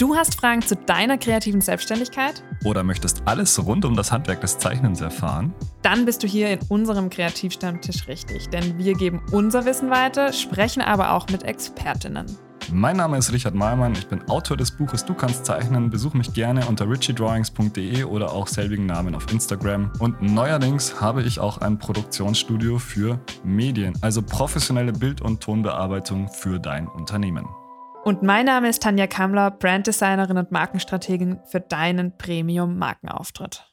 Du hast Fragen zu deiner kreativen Selbstständigkeit? Oder möchtest alles rund um das Handwerk des Zeichnens erfahren? Dann bist du hier in unserem Kreativstammtisch richtig, denn wir geben unser Wissen weiter, sprechen aber auch mit Expertinnen. Mein Name ist Richard Malmann, ich bin Autor des Buches Du kannst zeichnen. Besuch mich gerne unter richiedrawings.de oder auch selbigen Namen auf Instagram. Und neuerdings habe ich auch ein Produktionsstudio für Medien, also professionelle Bild- und Tonbearbeitung für dein Unternehmen. Und mein Name ist Tanja Kammler, Branddesignerin und Markenstrategin für deinen Premium-Markenauftritt.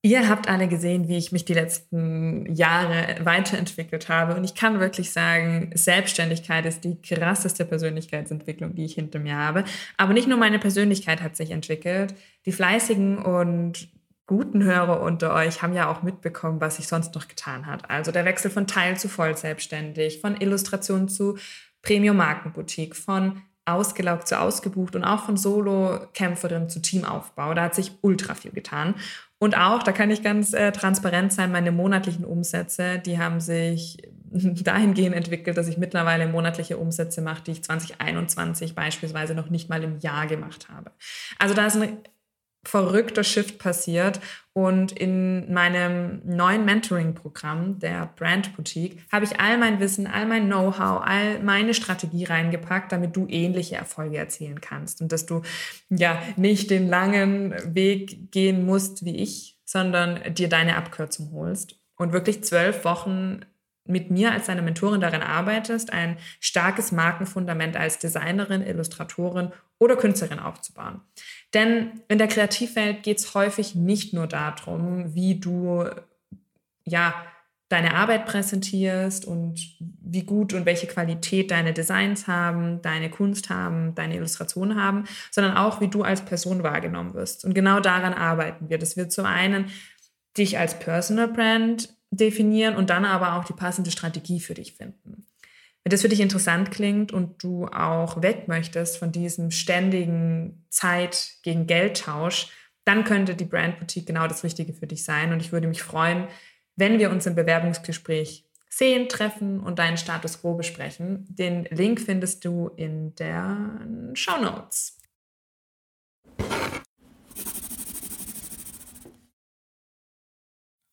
Ihr habt alle gesehen, wie ich mich die letzten Jahre weiterentwickelt habe. Und ich kann wirklich sagen, Selbstständigkeit ist die krasseste Persönlichkeitsentwicklung, die ich hinter mir habe. Aber nicht nur meine Persönlichkeit hat sich entwickelt. Die fleißigen und guten Hörer unter euch haben ja auch mitbekommen, was sich sonst noch getan hat. Also der Wechsel von Teil zu voll selbstständig, von Illustration zu Premium-Markenboutique, von ausgelaugt zu ausgebucht und auch von Solo-Kämpferin zu Teamaufbau. Da hat sich ultra viel getan. Und auch, da kann ich ganz äh, transparent sein, meine monatlichen Umsätze, die haben sich dahingehend entwickelt, dass ich mittlerweile monatliche Umsätze mache, die ich 2021 beispielsweise noch nicht mal im Jahr gemacht habe. Also da ist ein verrückter Shift passiert. Und in meinem neuen Mentoring-Programm, der Brand Boutique, habe ich all mein Wissen, all mein Know-how, all meine Strategie reingepackt, damit du ähnliche Erfolge erzielen kannst und dass du ja nicht den langen Weg gehen musst wie ich, sondern dir deine Abkürzung holst und wirklich zwölf Wochen mit mir als deine Mentorin daran arbeitest, ein starkes Markenfundament als Designerin, Illustratorin oder Künstlerin aufzubauen. Denn in der Kreativwelt geht es häufig nicht nur darum, wie du ja deine Arbeit präsentierst und wie gut und welche Qualität deine Designs haben, deine Kunst haben, deine Illustrationen haben, sondern auch, wie du als Person wahrgenommen wirst. Und genau daran arbeiten wir. Das wird zum einen dich als Personal Brand definieren und dann aber auch die passende Strategie für dich finden. Wenn das für dich interessant klingt und du auch weg möchtest von diesem ständigen Zeit gegen Geldtausch, dann könnte die Brand Boutique genau das Richtige für dich sein. Und ich würde mich freuen, wenn wir uns im Bewerbungsgespräch sehen, treffen und deinen Status quo besprechen. Den Link findest du in den Show Notes.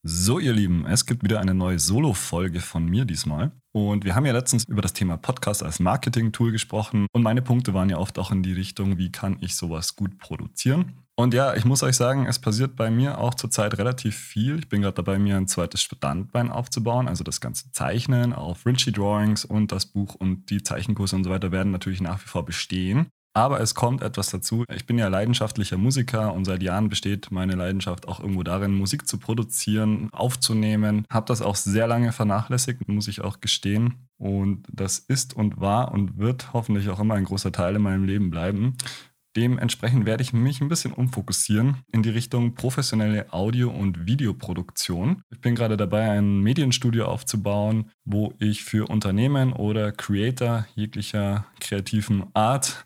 So, ihr Lieben, es gibt wieder eine neue Solo-Folge von mir diesmal. Und wir haben ja letztens über das Thema Podcast als Marketing-Tool gesprochen. Und meine Punkte waren ja oft auch in die Richtung, wie kann ich sowas gut produzieren. Und ja, ich muss euch sagen, es passiert bei mir auch zurzeit relativ viel. Ich bin gerade dabei, mir ein zweites Standbein aufzubauen. Also das ganze Zeichnen auf Rinchy Drawings und das Buch und die Zeichenkurse und so weiter werden natürlich nach wie vor bestehen. Aber es kommt etwas dazu. Ich bin ja leidenschaftlicher Musiker und seit Jahren besteht meine Leidenschaft auch irgendwo darin, Musik zu produzieren, aufzunehmen. Habe das auch sehr lange vernachlässigt, muss ich auch gestehen. Und das ist und war und wird hoffentlich auch immer ein großer Teil in meinem Leben bleiben. Dementsprechend werde ich mich ein bisschen umfokussieren in die Richtung professionelle Audio- und Videoproduktion. Ich bin gerade dabei, ein Medienstudio aufzubauen, wo ich für Unternehmen oder Creator jeglicher kreativen Art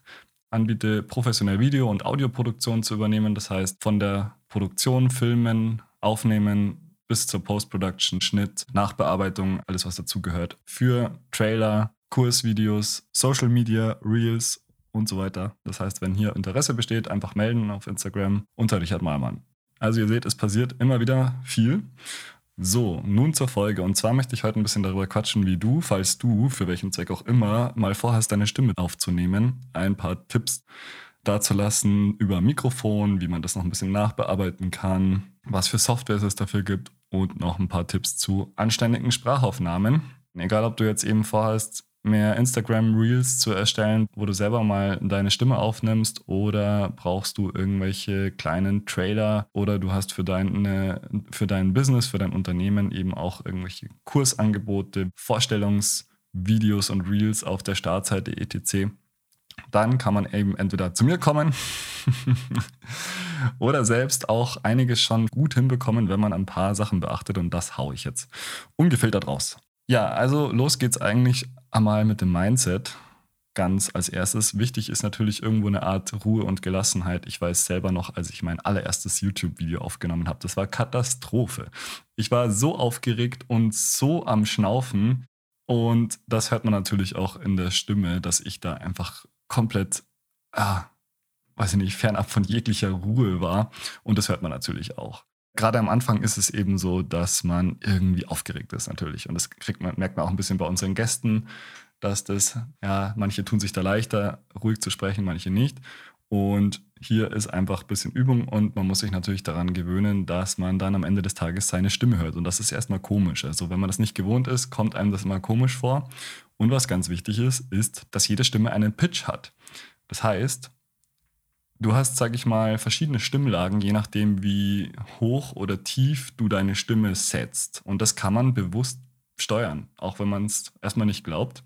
anbiete, professionell Video- und Audioproduktion zu übernehmen. Das heißt, von der Produktion, Filmen, Aufnehmen bis zur Post-Production, Schnitt, Nachbearbeitung, alles was dazugehört. Für Trailer, Kursvideos, Social Media, Reels und so weiter. Das heißt, wenn hier Interesse besteht, einfach melden auf Instagram unter Richard Malmann. Also ihr seht, es passiert immer wieder viel. So, nun zur Folge. Und zwar möchte ich heute ein bisschen darüber quatschen, wie du, falls du, für welchen Zweck auch immer, mal vorhast, deine Stimme aufzunehmen, ein paar Tipps dazulassen über Mikrofon, wie man das noch ein bisschen nachbearbeiten kann, was für Softwares es dafür gibt und noch ein paar Tipps zu anständigen Sprachaufnahmen. Egal, ob du jetzt eben vorhast, mehr Instagram-Reels zu erstellen, wo du selber mal deine Stimme aufnimmst oder brauchst du irgendwelche kleinen Trailer oder du hast für, deine, für dein Business, für dein Unternehmen eben auch irgendwelche Kursangebote, Vorstellungsvideos und Reels auf der Startseite etc. Dann kann man eben entweder zu mir kommen oder selbst auch einiges schon gut hinbekommen, wenn man ein paar Sachen beachtet und das haue ich jetzt ungefiltert raus. Ja, also los geht's eigentlich einmal mit dem Mindset. Ganz als erstes. Wichtig ist natürlich irgendwo eine Art Ruhe und Gelassenheit. Ich weiß selber noch, als ich mein allererstes YouTube-Video aufgenommen habe, das war Katastrophe. Ich war so aufgeregt und so am Schnaufen. Und das hört man natürlich auch in der Stimme, dass ich da einfach komplett, ah, weiß ich nicht, fernab von jeglicher Ruhe war. Und das hört man natürlich auch. Gerade am Anfang ist es eben so, dass man irgendwie aufgeregt ist natürlich. Und das kriegt man, merkt man auch ein bisschen bei unseren Gästen, dass das, ja, manche tun sich da leichter, ruhig zu sprechen, manche nicht. Und hier ist einfach ein bisschen Übung und man muss sich natürlich daran gewöhnen, dass man dann am Ende des Tages seine Stimme hört. Und das ist erstmal komisch. Also wenn man das nicht gewohnt ist, kommt einem das immer komisch vor. Und was ganz wichtig ist, ist, dass jede Stimme einen Pitch hat. Das heißt, du hast, sag ich mal, verschiedene Stimmlagen, je nachdem, wie hoch oder tief du deine Stimme setzt. Und das kann man bewusst steuern, auch wenn man es erstmal nicht glaubt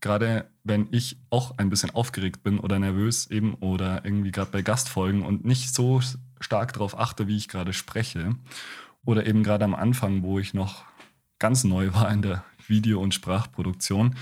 gerade wenn ich auch ein bisschen aufgeregt bin oder nervös eben oder irgendwie gerade bei Gastfolgen und nicht so stark darauf achte, wie ich gerade spreche oder eben gerade am Anfang, wo ich noch ganz neu war in der Video- und Sprachproduktion,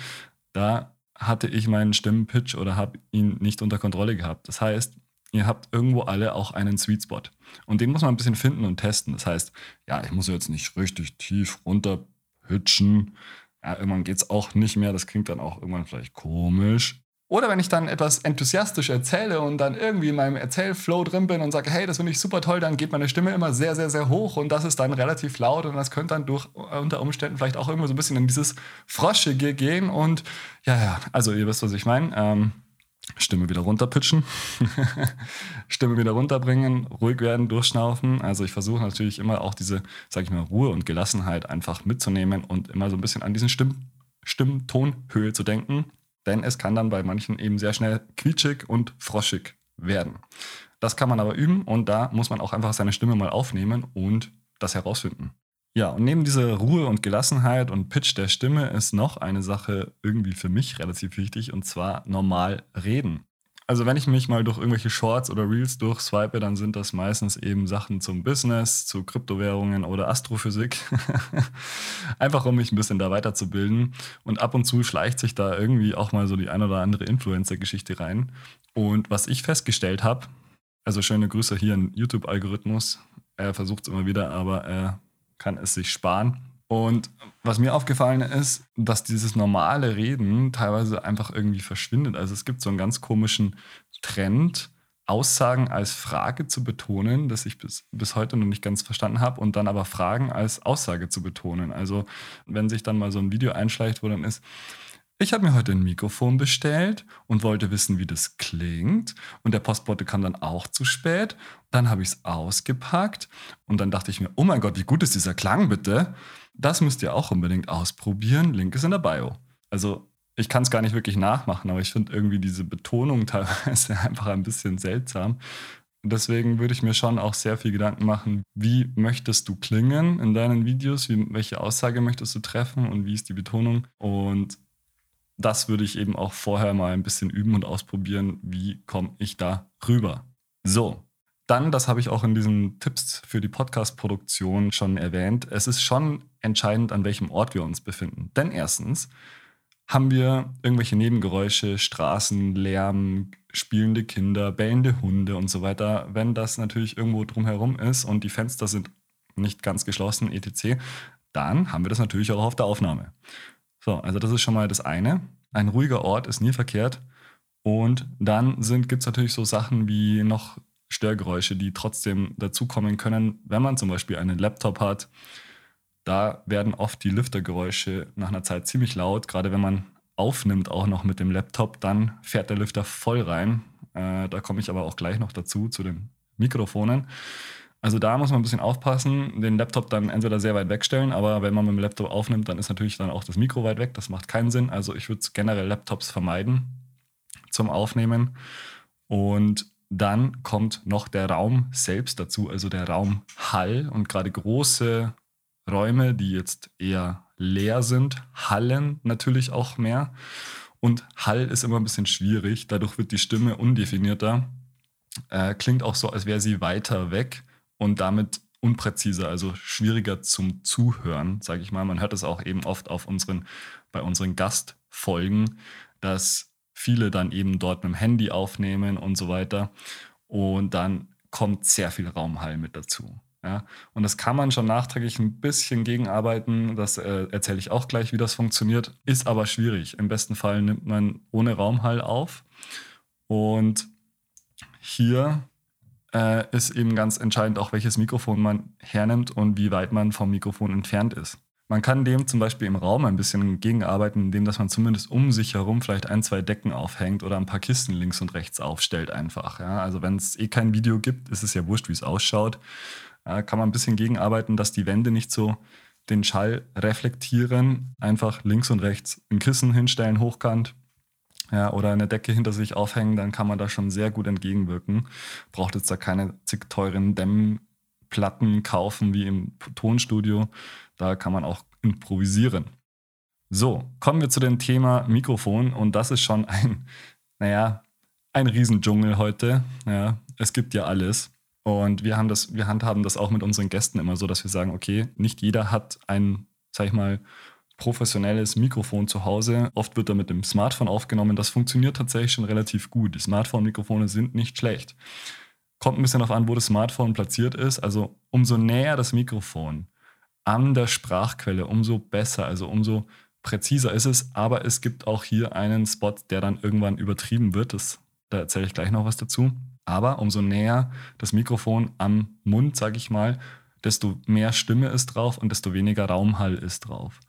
da hatte ich meinen Stimmenpitch oder habe ihn nicht unter Kontrolle gehabt. Das heißt, ihr habt irgendwo alle auch einen Sweet Spot. Und den muss man ein bisschen finden und testen. Das heißt, ja, ich muss jetzt nicht richtig tief runter pitchen, ja, irgendwann geht es auch nicht mehr. Das klingt dann auch irgendwann vielleicht komisch. Oder wenn ich dann etwas enthusiastisch erzähle und dann irgendwie in meinem Erzählflow drin bin und sage, hey, das finde ich super toll, dann geht meine Stimme immer sehr, sehr, sehr hoch und das ist dann relativ laut und das könnte dann durch unter Umständen vielleicht auch irgendwo so ein bisschen in dieses Froschige gehen und ja, ja, also ihr wisst, was ich meine. Ähm, Stimme wieder runterpitchen, Stimme wieder runterbringen, ruhig werden, durchschnaufen. Also ich versuche natürlich immer auch diese, sag ich mal, Ruhe und Gelassenheit einfach mitzunehmen und immer so ein bisschen an diesen Stimm Stimmtonhöhe zu denken. Denn es kann dann bei manchen eben sehr schnell quietschig und froschig werden. Das kann man aber üben und da muss man auch einfach seine Stimme mal aufnehmen und das herausfinden. Ja, und neben dieser Ruhe und Gelassenheit und Pitch der Stimme ist noch eine Sache irgendwie für mich relativ wichtig und zwar normal reden. Also wenn ich mich mal durch irgendwelche Shorts oder Reels durchswipe, dann sind das meistens eben Sachen zum Business, zu Kryptowährungen oder Astrophysik. Einfach um mich ein bisschen da weiterzubilden. Und ab und zu schleicht sich da irgendwie auch mal so die ein oder andere Influencer-Geschichte rein. Und was ich festgestellt habe, also schöne Grüße hier an YouTube-Algorithmus. Er versucht es immer wieder, aber er kann es sich sparen. Und was mir aufgefallen ist, dass dieses normale Reden teilweise einfach irgendwie verschwindet. Also es gibt so einen ganz komischen Trend, Aussagen als Frage zu betonen, das ich bis, bis heute noch nicht ganz verstanden habe, und dann aber Fragen als Aussage zu betonen. Also wenn sich dann mal so ein Video einschleicht, wo dann ist, ich habe mir heute ein Mikrofon bestellt und wollte wissen, wie das klingt. Und der Postbote kam dann auch zu spät. Dann habe ich es ausgepackt und dann dachte ich mir, oh mein Gott, wie gut ist dieser Klang bitte? Das müsst ihr auch unbedingt ausprobieren. Link ist in der Bio. Also ich kann es gar nicht wirklich nachmachen, aber ich finde irgendwie diese Betonung teilweise einfach ein bisschen seltsam. deswegen würde ich mir schon auch sehr viel Gedanken machen, wie möchtest du klingen in deinen Videos, wie, welche Aussage möchtest du treffen und wie ist die Betonung. Und das würde ich eben auch vorher mal ein bisschen üben und ausprobieren, wie komme ich da rüber. So, dann, das habe ich auch in diesen Tipps für die Podcast-Produktion schon erwähnt, es ist schon entscheidend, an welchem Ort wir uns befinden. Denn erstens haben wir irgendwelche Nebengeräusche, Straßen, Lärm, spielende Kinder, bellende Hunde und so weiter. Wenn das natürlich irgendwo drumherum ist und die Fenster sind nicht ganz geschlossen, etc., dann haben wir das natürlich auch auf der Aufnahme. So, also das ist schon mal das eine. Ein ruhiger Ort ist nie verkehrt. Und dann gibt es natürlich so Sachen wie noch Störgeräusche, die trotzdem dazukommen können, wenn man zum Beispiel einen Laptop hat. Da werden oft die Lüftergeräusche nach einer Zeit ziemlich laut, gerade wenn man aufnimmt auch noch mit dem Laptop, dann fährt der Lüfter voll rein. Äh, da komme ich aber auch gleich noch dazu, zu den Mikrofonen. Also da muss man ein bisschen aufpassen, den Laptop dann entweder sehr weit wegstellen, aber wenn man mit dem Laptop aufnimmt, dann ist natürlich dann auch das Mikro weit weg. Das macht keinen Sinn. Also ich würde generell Laptops vermeiden zum Aufnehmen. Und dann kommt noch der Raum selbst dazu, also der Raumhall. Und gerade große Räume, die jetzt eher leer sind, hallen natürlich auch mehr. Und Hall ist immer ein bisschen schwierig, dadurch wird die Stimme undefinierter. Äh, klingt auch so, als wäre sie weiter weg und damit unpräziser, also schwieriger zum Zuhören, sage ich mal. Man hört es auch eben oft auf unseren, bei unseren Gastfolgen, dass viele dann eben dort mit dem Handy aufnehmen und so weiter. Und dann kommt sehr viel Raumhall mit dazu. Ja, und das kann man schon nachträglich ein bisschen gegenarbeiten. Das äh, erzähle ich auch gleich, wie das funktioniert. Ist aber schwierig. Im besten Fall nimmt man ohne Raumhall auf. Und hier äh, ist eben ganz entscheidend auch, welches Mikrofon man hernimmt und wie weit man vom Mikrofon entfernt ist. Man kann dem zum Beispiel im Raum ein bisschen gegenarbeiten, indem dass man zumindest um sich herum vielleicht ein, zwei Decken aufhängt oder ein paar Kisten links und rechts aufstellt einfach. Ja? Also wenn es eh kein Video gibt, ist es ja wurscht, wie es ausschaut. Ja, kann man ein bisschen gegenarbeiten, dass die Wände nicht so den Schall reflektieren. Einfach links und rechts ein Kissen hinstellen, hochkant. Ja, oder eine Decke hinter sich aufhängen, dann kann man da schon sehr gut entgegenwirken. Braucht jetzt da keine zig teuren Dämmplatten kaufen wie im Tonstudio, da kann man auch improvisieren. So, kommen wir zu dem Thema Mikrofon und das ist schon ein, naja, ein Riesendschungel heute. Ja, es gibt ja alles. Und wir haben das, wir handhaben das auch mit unseren Gästen immer so, dass wir sagen, okay, nicht jeder hat ein, sag ich mal, professionelles Mikrofon zu Hause. Oft wird da mit dem Smartphone aufgenommen. Das funktioniert tatsächlich schon relativ gut. Die Smartphone-Mikrofone sind nicht schlecht. Kommt ein bisschen darauf an, wo das Smartphone platziert ist. Also umso näher das Mikrofon an der Sprachquelle, umso besser, also umso präziser ist es. Aber es gibt auch hier einen Spot, der dann irgendwann übertrieben wird. Das, da erzähle ich gleich noch was dazu. Aber umso näher das Mikrofon am Mund, sage ich mal, desto mehr Stimme ist drauf und desto weniger Raumhall ist drauf.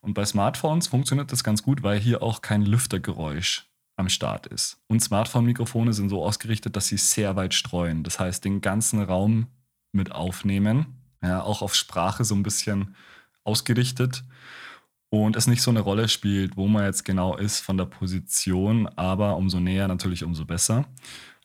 Und bei Smartphones funktioniert das ganz gut, weil hier auch kein Lüftergeräusch am Start ist. Und Smartphone-Mikrofone sind so ausgerichtet, dass sie sehr weit streuen. Das heißt, den ganzen Raum mit aufnehmen ja, auch auf Sprache so ein bisschen ausgerichtet und es nicht so eine Rolle spielt, wo man jetzt genau ist von der Position, aber umso näher natürlich umso besser.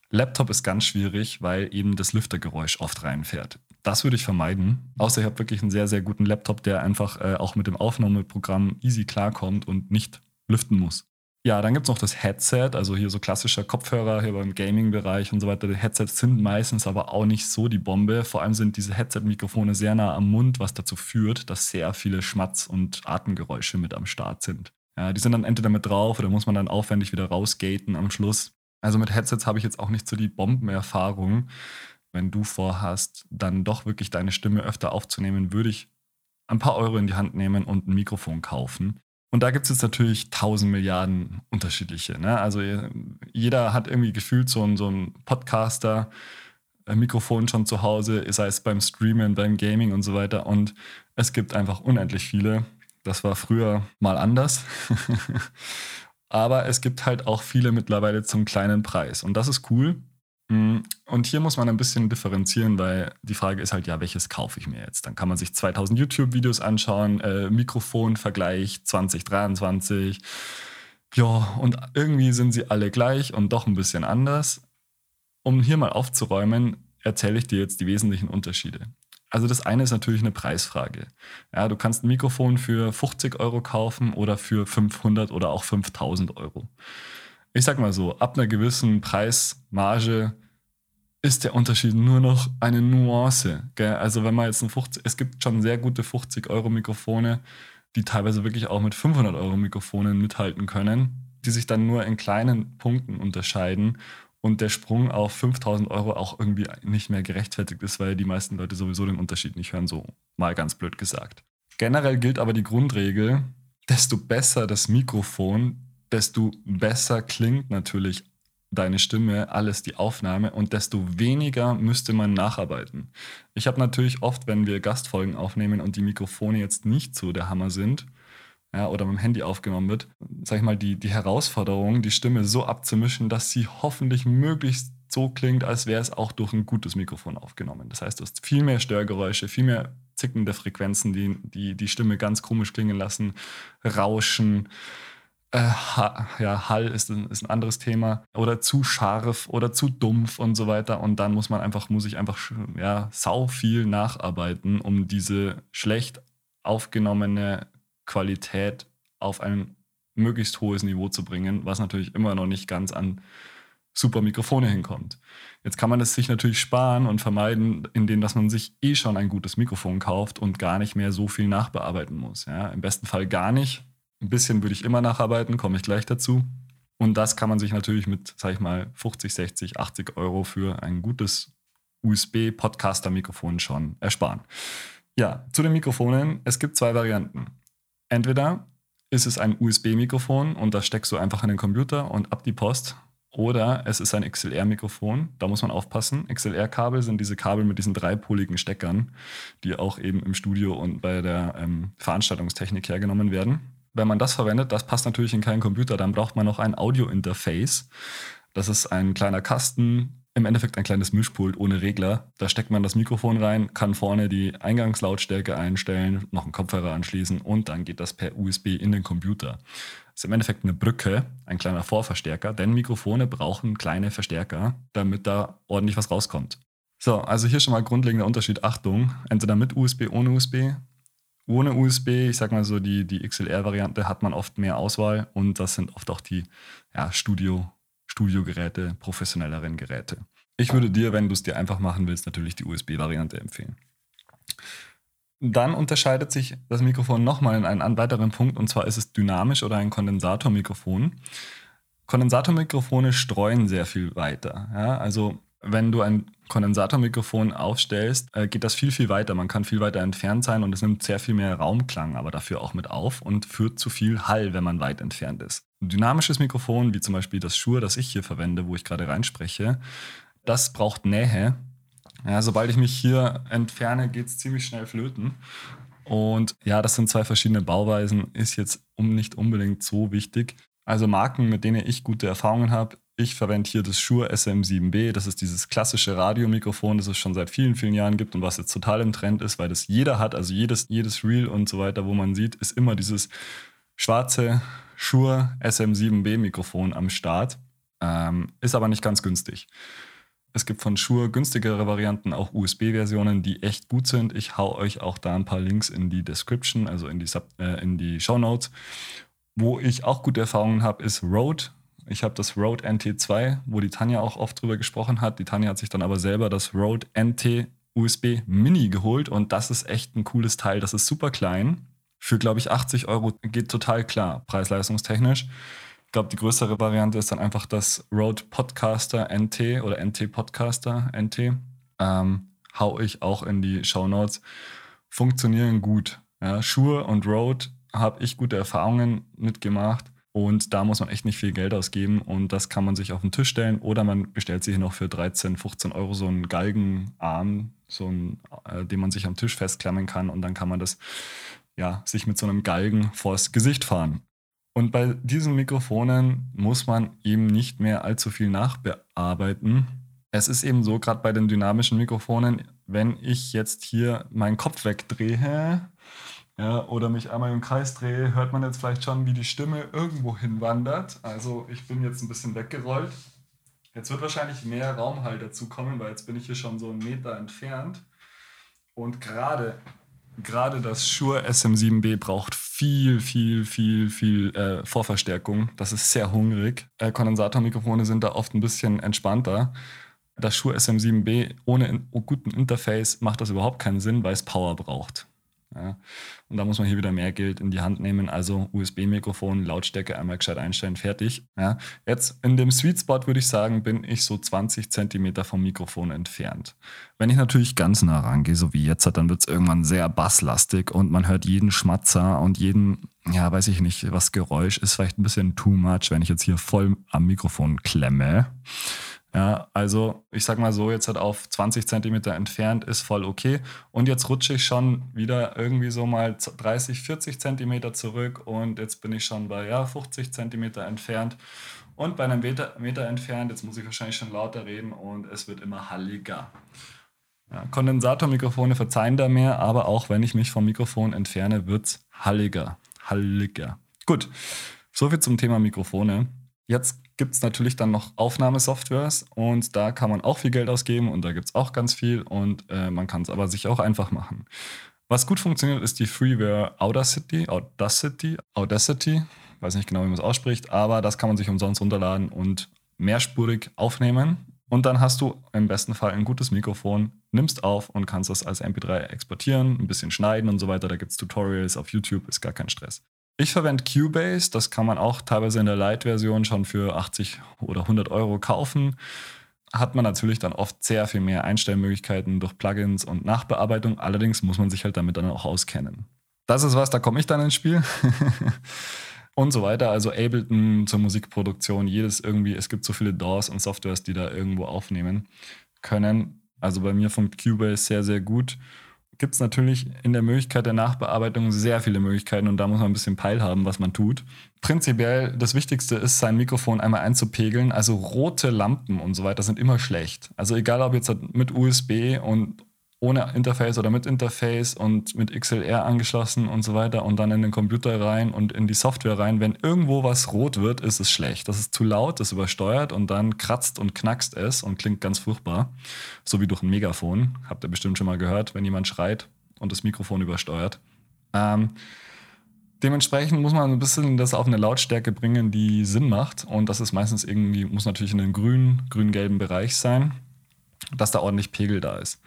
Laptop ist ganz schwierig, weil eben das Lüftergeräusch oft reinfährt. Das würde ich vermeiden. Außer ihr habt wirklich einen sehr, sehr guten Laptop, der einfach äh, auch mit dem Aufnahmeprogramm easy klarkommt und nicht lüften muss. Ja, dann gibt es noch das Headset, also hier so klassischer Kopfhörer hier beim Gaming-Bereich und so weiter. Die Headsets sind meistens aber auch nicht so die Bombe. Vor allem sind diese Headset-Mikrofone sehr nah am Mund, was dazu führt, dass sehr viele Schmatz- und Atemgeräusche mit am Start sind. Ja, die sind dann entweder mit drauf oder muss man dann aufwendig wieder rausgaten am Schluss. Also mit Headsets habe ich jetzt auch nicht so die Bombenerfahrung. Wenn du vorhast, dann doch wirklich deine Stimme öfter aufzunehmen, würde ich ein paar Euro in die Hand nehmen und ein Mikrofon kaufen. Und da gibt es jetzt natürlich tausend Milliarden unterschiedliche. Ne? Also jeder hat irgendwie gefühlt so ein, so ein Podcaster, ein Mikrofon schon zu Hause, sei es beim Streamen, beim Gaming und so weiter. Und es gibt einfach unendlich viele. Das war früher mal anders. Aber es gibt halt auch viele mittlerweile zum kleinen Preis. Und das ist cool. Mm, und hier muss man ein bisschen differenzieren, weil die Frage ist halt, ja, welches kaufe ich mir jetzt? Dann kann man sich 2000 YouTube-Videos anschauen, äh, Mikrofonvergleich 2023. Ja, und irgendwie sind sie alle gleich und doch ein bisschen anders. Um hier mal aufzuräumen, erzähle ich dir jetzt die wesentlichen Unterschiede. Also das eine ist natürlich eine Preisfrage. Ja, du kannst ein Mikrofon für 50 Euro kaufen oder für 500 oder auch 5000 Euro ich sag mal so, ab einer gewissen Preismarge ist der Unterschied nur noch eine Nuance. Gell? Also wenn man jetzt ein 50, es gibt schon sehr gute 50 Euro Mikrofone, die teilweise wirklich auch mit 500 Euro Mikrofonen mithalten können, die sich dann nur in kleinen Punkten unterscheiden und der Sprung auf 5000 Euro auch irgendwie nicht mehr gerechtfertigt ist, weil die meisten Leute sowieso den Unterschied nicht hören, so mal ganz blöd gesagt. Generell gilt aber die Grundregel, desto besser das Mikrofon, desto besser klingt natürlich deine Stimme, alles die Aufnahme und desto weniger müsste man nacharbeiten. Ich habe natürlich oft, wenn wir Gastfolgen aufnehmen und die Mikrofone jetzt nicht so der Hammer sind, ja, oder mit dem Handy aufgenommen wird, sag ich mal, die, die Herausforderung, die Stimme so abzumischen, dass sie hoffentlich möglichst so klingt, als wäre es auch durch ein gutes Mikrofon aufgenommen. Das heißt, du hast viel mehr Störgeräusche, viel mehr zickende Frequenzen, die die, die Stimme ganz komisch klingen lassen, Rauschen, äh, ja, Hall ist ein, ist ein anderes Thema oder zu scharf oder zu dumpf und so weiter. Und dann muss man einfach, muss ich einfach ja, sau viel nacharbeiten, um diese schlecht aufgenommene Qualität auf ein möglichst hohes Niveau zu bringen, was natürlich immer noch nicht ganz an super Mikrofone hinkommt. Jetzt kann man es sich natürlich sparen und vermeiden, indem dass man sich eh schon ein gutes Mikrofon kauft und gar nicht mehr so viel nachbearbeiten muss. Ja, Im besten Fall gar nicht, ein bisschen würde ich immer nacharbeiten, komme ich gleich dazu. Und das kann man sich natürlich mit, sag ich mal, 50, 60, 80 Euro für ein gutes USB-Podcaster-Mikrofon schon ersparen. Ja, zu den Mikrofonen. Es gibt zwei Varianten. Entweder ist es ein USB-Mikrofon und das steckst du einfach in den Computer und ab die Post. Oder es ist ein XLR-Mikrofon. Da muss man aufpassen. XLR-Kabel sind diese Kabel mit diesen dreipoligen Steckern, die auch eben im Studio und bei der ähm, Veranstaltungstechnik hergenommen werden. Wenn man das verwendet, das passt natürlich in keinen Computer, dann braucht man noch ein Audio-Interface. Das ist ein kleiner Kasten, im Endeffekt ein kleines Mischpult ohne Regler. Da steckt man das Mikrofon rein, kann vorne die Eingangslautstärke einstellen, noch einen Kopfhörer anschließen und dann geht das per USB in den Computer. Das ist im Endeffekt eine Brücke, ein kleiner Vorverstärker, denn Mikrofone brauchen kleine Verstärker, damit da ordentlich was rauskommt. So, also hier schon mal grundlegender Unterschied. Achtung, entweder mit USB, ohne USB. Ohne USB, ich sag mal so, die, die XLR-Variante hat man oft mehr Auswahl und das sind oft auch die ja, Studio- Studiogeräte, professionelleren Geräte. Ich würde dir, wenn du es dir einfach machen willst, natürlich die USB-Variante empfehlen. Dann unterscheidet sich das Mikrofon nochmal in einen weiteren Punkt, und zwar ist es dynamisch oder ein Kondensatormikrofon. Kondensatormikrofone streuen sehr viel weiter. Ja? Also wenn du ein Kondensatormikrofon aufstellst, äh, geht das viel, viel weiter. Man kann viel weiter entfernt sein und es nimmt sehr viel mehr Raumklang, aber dafür auch mit auf und führt zu viel Hall, wenn man weit entfernt ist. Ein dynamisches Mikrofon, wie zum Beispiel das Shure, das ich hier verwende, wo ich gerade reinspreche, das braucht Nähe. Ja, sobald ich mich hier entferne, geht es ziemlich schnell flöten. Und ja, das sind zwei verschiedene Bauweisen, ist jetzt um nicht unbedingt so wichtig. Also Marken, mit denen ich gute Erfahrungen habe, ich verwende hier das Shure SM7B. Das ist dieses klassische Radiomikrofon, das es schon seit vielen, vielen Jahren gibt und was jetzt total im Trend ist, weil das jeder hat. Also jedes, jedes Reel und so weiter, wo man sieht, ist immer dieses schwarze Shure SM7B Mikrofon am Start. Ähm, ist aber nicht ganz günstig. Es gibt von Shure günstigere Varianten, auch USB-Versionen, die echt gut sind. Ich hau euch auch da ein paar Links in die Description, also in die, Sub, äh, in die Show Notes. Wo ich auch gute Erfahrungen habe, ist Rode. Ich habe das Rode NT2, wo die Tanja auch oft drüber gesprochen hat. Die Tanja hat sich dann aber selber das Rode NT USB Mini geholt und das ist echt ein cooles Teil. Das ist super klein. Für, glaube ich, 80 Euro geht total klar, preis-leistungstechnisch. Ich glaube, die größere Variante ist dann einfach das Rode Podcaster NT oder NT Podcaster NT. Ähm, hau ich auch in die Show Notes. Funktionieren gut. Ja, Shure und Rode habe ich gute Erfahrungen mitgemacht. Und da muss man echt nicht viel Geld ausgeben und das kann man sich auf den Tisch stellen oder man bestellt sich noch für 13, 15 Euro so einen Galgenarm, so einen, äh, den man sich am Tisch festklemmen kann und dann kann man das ja, sich mit so einem Galgen vors Gesicht fahren. Und bei diesen Mikrofonen muss man eben nicht mehr allzu viel nachbearbeiten. Es ist eben so, gerade bei den dynamischen Mikrofonen, wenn ich jetzt hier meinen Kopf wegdrehe, ja, oder mich einmal im Kreis drehe, hört man jetzt vielleicht schon, wie die Stimme irgendwo hinwandert. Also ich bin jetzt ein bisschen weggerollt. Jetzt wird wahrscheinlich mehr Raum halt dazu kommen, weil jetzt bin ich hier schon so einen Meter entfernt. Und gerade gerade das Shure SM7B braucht viel, viel, viel, viel äh, Vorverstärkung. Das ist sehr hungrig. Äh, Kondensatormikrofone sind da oft ein bisschen entspannter. Das Shure SM7B ohne in guten Interface macht das überhaupt keinen Sinn, weil es Power braucht. Ja. Und da muss man hier wieder mehr Geld in die Hand nehmen. Also USB-Mikrofon, Lautstärke einmal gescheit einstellen, fertig. Ja. Jetzt in dem Sweet Spot würde ich sagen, bin ich so 20 Zentimeter vom Mikrofon entfernt. Wenn ich natürlich ganz nah rangehe, so wie jetzt, dann wird es irgendwann sehr basslastig und man hört jeden Schmatzer und jeden, ja, weiß ich nicht, was Geräusch ist vielleicht ein bisschen too much, wenn ich jetzt hier voll am Mikrofon klemme. Ja, also ich sag mal so, jetzt halt auf 20 Zentimeter entfernt ist voll okay. Und jetzt rutsche ich schon wieder irgendwie so mal 30, 40 Zentimeter zurück und jetzt bin ich schon bei ja, 50 Zentimeter entfernt. Und bei einem Meter, Meter entfernt, jetzt muss ich wahrscheinlich schon lauter reden und es wird immer halliger. Ja, Kondensatormikrofone verzeihen da mehr, aber auch wenn ich mich vom Mikrofon entferne, wird es halliger. Halliger. Gut, soviel zum Thema Mikrofone. Jetzt gibt es natürlich dann noch Aufnahmesoftwares und da kann man auch viel Geld ausgeben und da gibt es auch ganz viel und äh, man kann es aber sich auch einfach machen. Was gut funktioniert, ist die Freeware Audacity, Audacity, Audacity, weiß nicht genau, wie man es ausspricht, aber das kann man sich umsonst runterladen und mehrspurig aufnehmen. Und dann hast du im besten Fall ein gutes Mikrofon, nimmst auf und kannst das als MP3 exportieren, ein bisschen schneiden und so weiter. Da gibt es Tutorials auf YouTube, ist gar kein Stress. Ich verwende Cubase, das kann man auch teilweise in der Lite-Version schon für 80 oder 100 Euro kaufen. hat man natürlich dann oft sehr viel mehr Einstellmöglichkeiten durch Plugins und Nachbearbeitung. Allerdings muss man sich halt damit dann auch auskennen. Das ist was, da komme ich dann ins Spiel. und so weiter. Also Ableton zur Musikproduktion, jedes irgendwie, es gibt so viele DAWs und Softwares, die da irgendwo aufnehmen können. Also bei mir funkt Cubase sehr, sehr gut gibt es natürlich in der Möglichkeit der Nachbearbeitung sehr viele Möglichkeiten und da muss man ein bisschen Peil haben, was man tut. Prinzipiell das Wichtigste ist, sein Mikrofon einmal einzupegeln. Also rote Lampen und so weiter sind immer schlecht. Also egal ob jetzt mit USB und ohne Interface oder mit Interface und mit XLR angeschlossen und so weiter und dann in den Computer rein und in die Software rein. Wenn irgendwo was rot wird, ist es schlecht. Das ist zu laut, das übersteuert und dann kratzt und knackst es und klingt ganz furchtbar. So wie durch ein Megafon. Habt ihr bestimmt schon mal gehört, wenn jemand schreit und das Mikrofon übersteuert. Ähm, dementsprechend muss man ein bisschen das auf eine Lautstärke bringen, die Sinn macht. Und das ist meistens irgendwie, muss natürlich in einem grün, grün-gelben Bereich sein, dass da ordentlich Pegel da ist.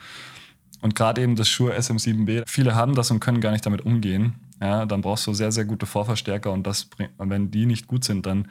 Und gerade eben das Shure SM7B, viele haben das und können gar nicht damit umgehen. Ja, dann brauchst du sehr, sehr gute Vorverstärker und das bringt, wenn die nicht gut sind, dann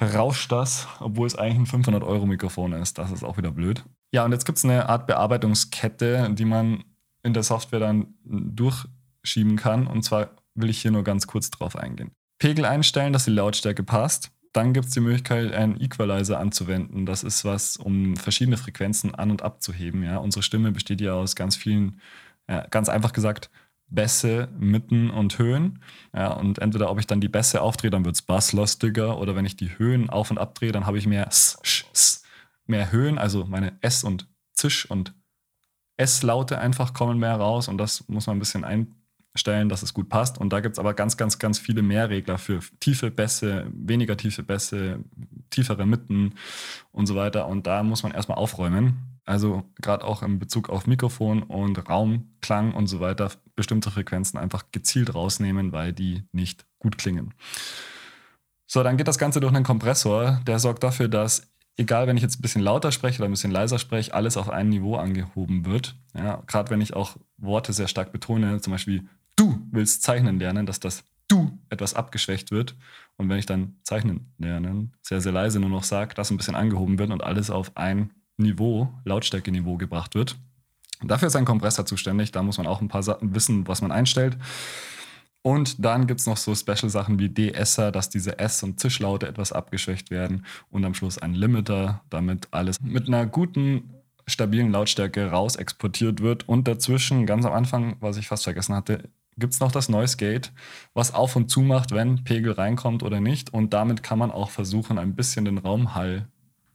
rauscht das, obwohl es eigentlich ein 500-Euro-Mikrofon ist. Das ist auch wieder blöd. Ja, und jetzt gibt es eine Art Bearbeitungskette, die man in der Software dann durchschieben kann. Und zwar will ich hier nur ganz kurz drauf eingehen. Pegel einstellen, dass die Lautstärke passt. Dann gibt es die Möglichkeit, einen Equalizer anzuwenden. Das ist was, um verschiedene Frequenzen an- und abzuheben. Ja? Unsere Stimme besteht ja aus ganz vielen, ja, ganz einfach gesagt, Bässe, Mitten und Höhen. Ja, und entweder ob ich dann die Bässe aufdrehe, dann wird es basslastiger, oder wenn ich die Höhen auf und abdrehe, dann habe ich mehr S, Sch, S, mehr Höhen, also meine S und Zisch und S-Laute einfach kommen mehr raus und das muss man ein bisschen ein, stellen, dass es gut passt. Und da gibt es aber ganz, ganz, ganz viele mehr Regler für tiefe Bässe, weniger tiefe Bässe, tiefere Mitten und so weiter. Und da muss man erstmal aufräumen. Also gerade auch in Bezug auf Mikrofon und Raumklang und so weiter, bestimmte Frequenzen einfach gezielt rausnehmen, weil die nicht gut klingen. So, dann geht das Ganze durch einen Kompressor, der sorgt dafür, dass egal, wenn ich jetzt ein bisschen lauter spreche oder ein bisschen leiser spreche, alles auf ein Niveau angehoben wird. Ja, Gerade wenn ich auch Worte sehr stark betone, zum Beispiel du willst zeichnen lernen, dass das du etwas abgeschwächt wird. Und wenn ich dann zeichnen lernen sehr, sehr leise nur noch sage, das ein bisschen angehoben wird und alles auf ein Niveau, Lautstärke-Niveau gebracht wird. Dafür ist ein Kompressor zuständig. Da muss man auch ein paar Sachen wissen, was man einstellt. Und dann gibt es noch so Special-Sachen wie DSer, dass diese S- und Zischlaute etwas abgeschwächt werden. Und am Schluss ein Limiter, damit alles mit einer guten stabilen Lautstärke raus exportiert wird. Und dazwischen, ganz am Anfang, was ich fast vergessen hatte, gibt es noch das Noise Gate, was auf und zu macht, wenn Pegel reinkommt oder nicht. Und damit kann man auch versuchen, ein bisschen den Raumhall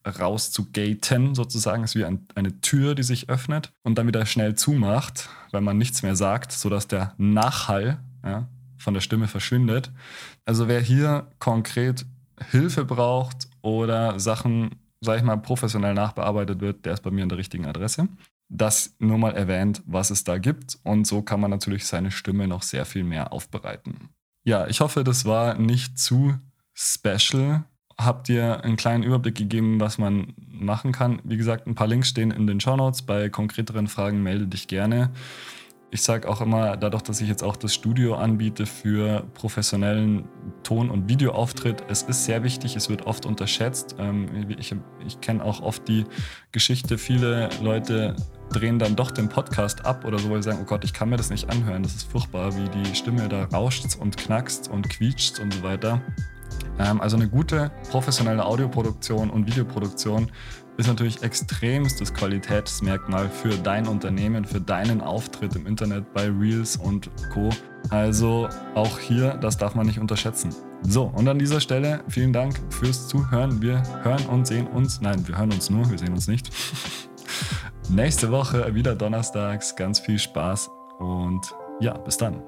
rauszugaten, sozusagen. Es ist wie ein, eine Tür, die sich öffnet und dann wieder schnell zumacht, weil man nichts mehr sagt, sodass der Nachhall ja, von der Stimme verschwindet. Also wer hier konkret Hilfe braucht oder Sachen, sag ich mal, professionell nachbearbeitet wird, der ist bei mir an der richtigen Adresse das nur mal erwähnt, was es da gibt. Und so kann man natürlich seine Stimme noch sehr viel mehr aufbereiten. Ja, ich hoffe, das war nicht zu special. Habt ihr einen kleinen Überblick gegeben, was man machen kann? Wie gesagt, ein paar Links stehen in den Show Notes. Bei konkreteren Fragen melde dich gerne ich sage auch immer, dadurch, dass ich jetzt auch das Studio anbiete für professionellen Ton- und Videoauftritt, es ist sehr wichtig, es wird oft unterschätzt. Ähm, ich, ich kenne auch oft die Geschichte, viele Leute drehen dann doch den Podcast ab oder so, weil sie sagen, oh Gott, ich kann mir das nicht anhören, das ist furchtbar, wie die Stimme da rauscht und knackst und quietscht und so weiter. Ähm, also eine gute professionelle Audioproduktion und Videoproduktion ist natürlich extremstes Qualitätsmerkmal für dein Unternehmen, für deinen Auftritt im Internet bei Reels und Co. Also auch hier, das darf man nicht unterschätzen. So, und an dieser Stelle vielen Dank fürs Zuhören. Wir hören und sehen uns, nein, wir hören uns nur, wir sehen uns nicht. Nächste Woche wieder donnerstags. Ganz viel Spaß und ja, bis dann.